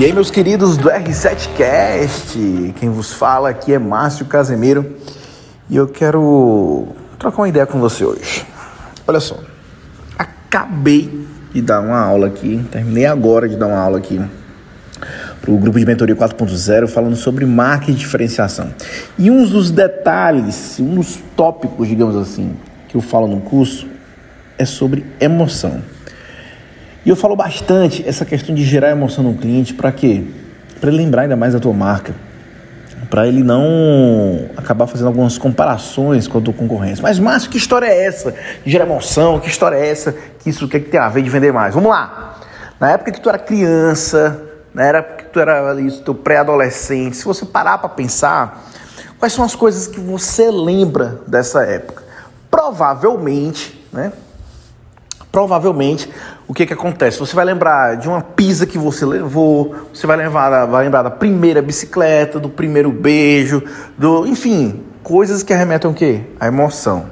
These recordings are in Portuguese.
E aí, meus queridos do R7Cast, quem vos fala aqui é Márcio Casemiro e eu quero trocar uma ideia com você hoje. Olha só, acabei de dar uma aula aqui, terminei agora de dar uma aula aqui para o grupo de mentoria 4.0 falando sobre marketing de diferenciação. E um dos detalhes, um dos tópicos, digamos assim, que eu falo no curso é sobre emoção. E eu falo bastante essa questão de gerar emoção no cliente para quê? Para ele lembrar ainda mais da tua marca. Para ele não acabar fazendo algumas comparações com a tua concorrência. Mas, Márcio, que história é essa? De gerar emoção? Que história é essa? Que isso quer que tem a ver de vender mais? Vamos lá! Na época que tu era criança, na época que tu era ali, teu pré-adolescente, se você parar para pensar, quais são as coisas que você lembra dessa época? Provavelmente, né? provavelmente o que, que acontece? Você vai lembrar de uma pizza que você levou, você vai lembrar, vai lembrar da primeira bicicleta, do primeiro beijo, do, enfim, coisas que arremetem o quê? A emoção.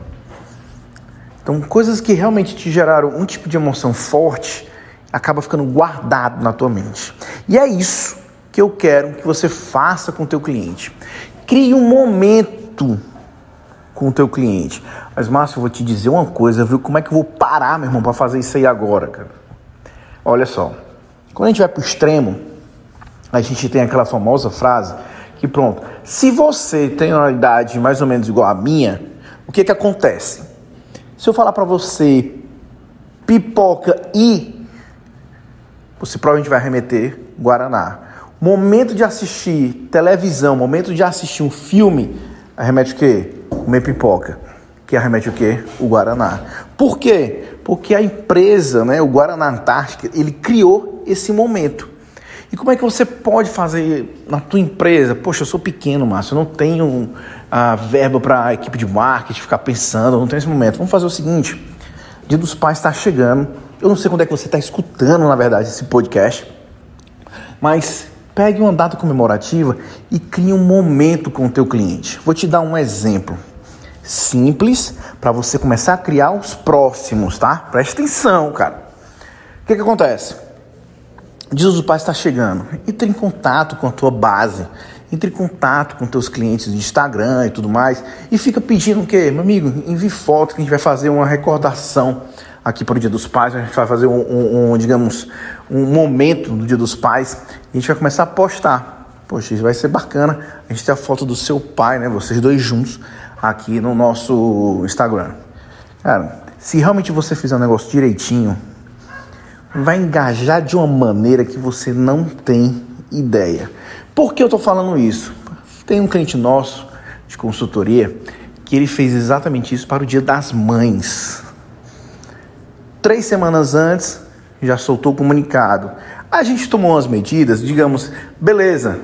Então, coisas que realmente te geraram um tipo de emoção forte acaba ficando guardado na tua mente. E é isso que eu quero que você faça com o teu cliente. Crie um momento com o teu cliente. Mas, Márcio, eu vou te dizer uma coisa, viu? Como é que eu vou parar, meu irmão, para fazer isso aí agora, cara? Olha só. Quando a gente vai pro extremo, a gente tem aquela famosa frase que, pronto, se você tem uma idade mais ou menos igual à minha, o que que acontece? Se eu falar para você pipoca e você provavelmente vai remeter Guaraná. Momento de assistir televisão, momento de assistir um filme, arremete o quê? Comer pipoca que arremete o quê? O Guaraná. Por quê? Porque a empresa, né, o Guaraná Antártica, ele criou esse momento. E como é que você pode fazer na tua empresa? Poxa, eu sou pequeno, Márcio, eu não tenho a verba para a equipe de marketing ficar pensando, não tenho esse momento. Vamos fazer o seguinte: Dia dos Pais está chegando. Eu não sei quando é que você está escutando, na verdade, esse podcast, mas pegue uma data comemorativa e crie um momento com o teu cliente. Vou te dar um exemplo simples para você começar a criar os próximos, tá? Presta atenção, cara. O que, que acontece? Diz o pai está chegando. Entre em contato com a tua base. Entre em contato com teus clientes de Instagram e tudo mais. E fica pedindo o quê? Meu amigo, envie foto que a gente vai fazer uma recordação aqui para o Dia dos Pais. A gente vai fazer um, um, um, digamos, um momento do Dia dos Pais. E a gente vai começar a postar. Poxa, isso vai ser bacana. A gente tem a foto do seu pai, né? Vocês dois juntos aqui no nosso Instagram. Cara, se realmente você fizer um negócio direitinho, vai engajar de uma maneira que você não tem ideia. Por que eu tô falando isso? Tem um cliente nosso de consultoria que ele fez exatamente isso para o Dia das Mães. Três semanas antes, já soltou o comunicado. A gente tomou umas medidas, digamos, beleza,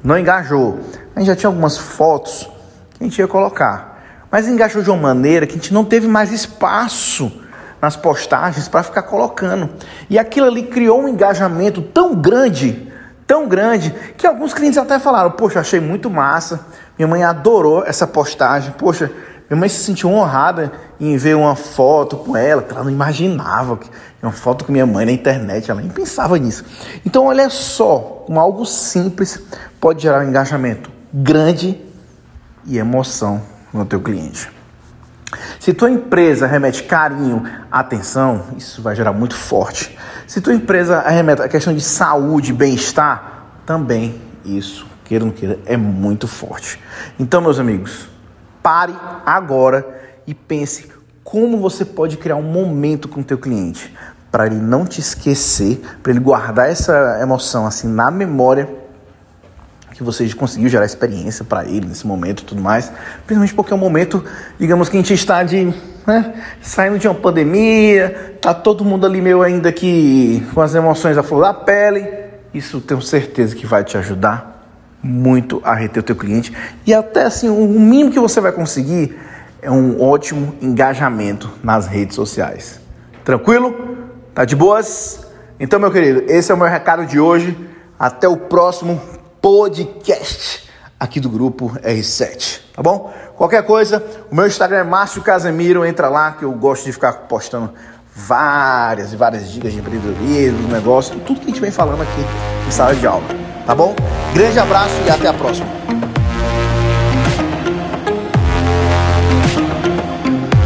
não engajou. A gente já tinha algumas fotos que a gente ia colocar. Mas engajou de uma maneira que a gente não teve mais espaço nas postagens para ficar colocando. E aquilo ali criou um engajamento tão grande, tão grande, que alguns clientes até falaram: Poxa, achei muito massa. Minha mãe adorou essa postagem. Poxa, minha mãe se sentiu honrada em ver uma foto com ela, que ela não imaginava uma foto com minha mãe na internet, ela nem pensava nisso. Então, olha só, como algo simples pode gerar um engajamento grande e emoção no teu cliente. Se tua empresa remete carinho, atenção, isso vai gerar muito forte. Se tua empresa remete a questão de saúde, bem-estar, também isso, queira ou não queira, é muito forte. Então, meus amigos, pare agora e pense como você pode criar um momento com o teu cliente para ele não te esquecer, para ele guardar essa emoção assim na memória que você conseguiu gerar experiência para ele nesse momento e tudo mais. Principalmente porque é um momento, digamos que a gente está de né, saindo de uma pandemia, tá todo mundo ali meio ainda que com as emoções à flor da pele. Isso tenho certeza que vai te ajudar muito a reter o teu cliente e até assim o mínimo que você vai conseguir é um ótimo engajamento nas redes sociais. Tranquilo? Tá de boas? Então, meu querido, esse é o meu recado de hoje. Até o próximo podcast aqui do grupo R7, tá bom? Qualquer coisa, o meu Instagram é Márcio Casemiro, entra lá que eu gosto de ficar postando várias e várias dicas de empreendedorismo, negócio, tudo que a gente vem falando aqui em sala de aula, tá bom? Grande abraço e até a próxima.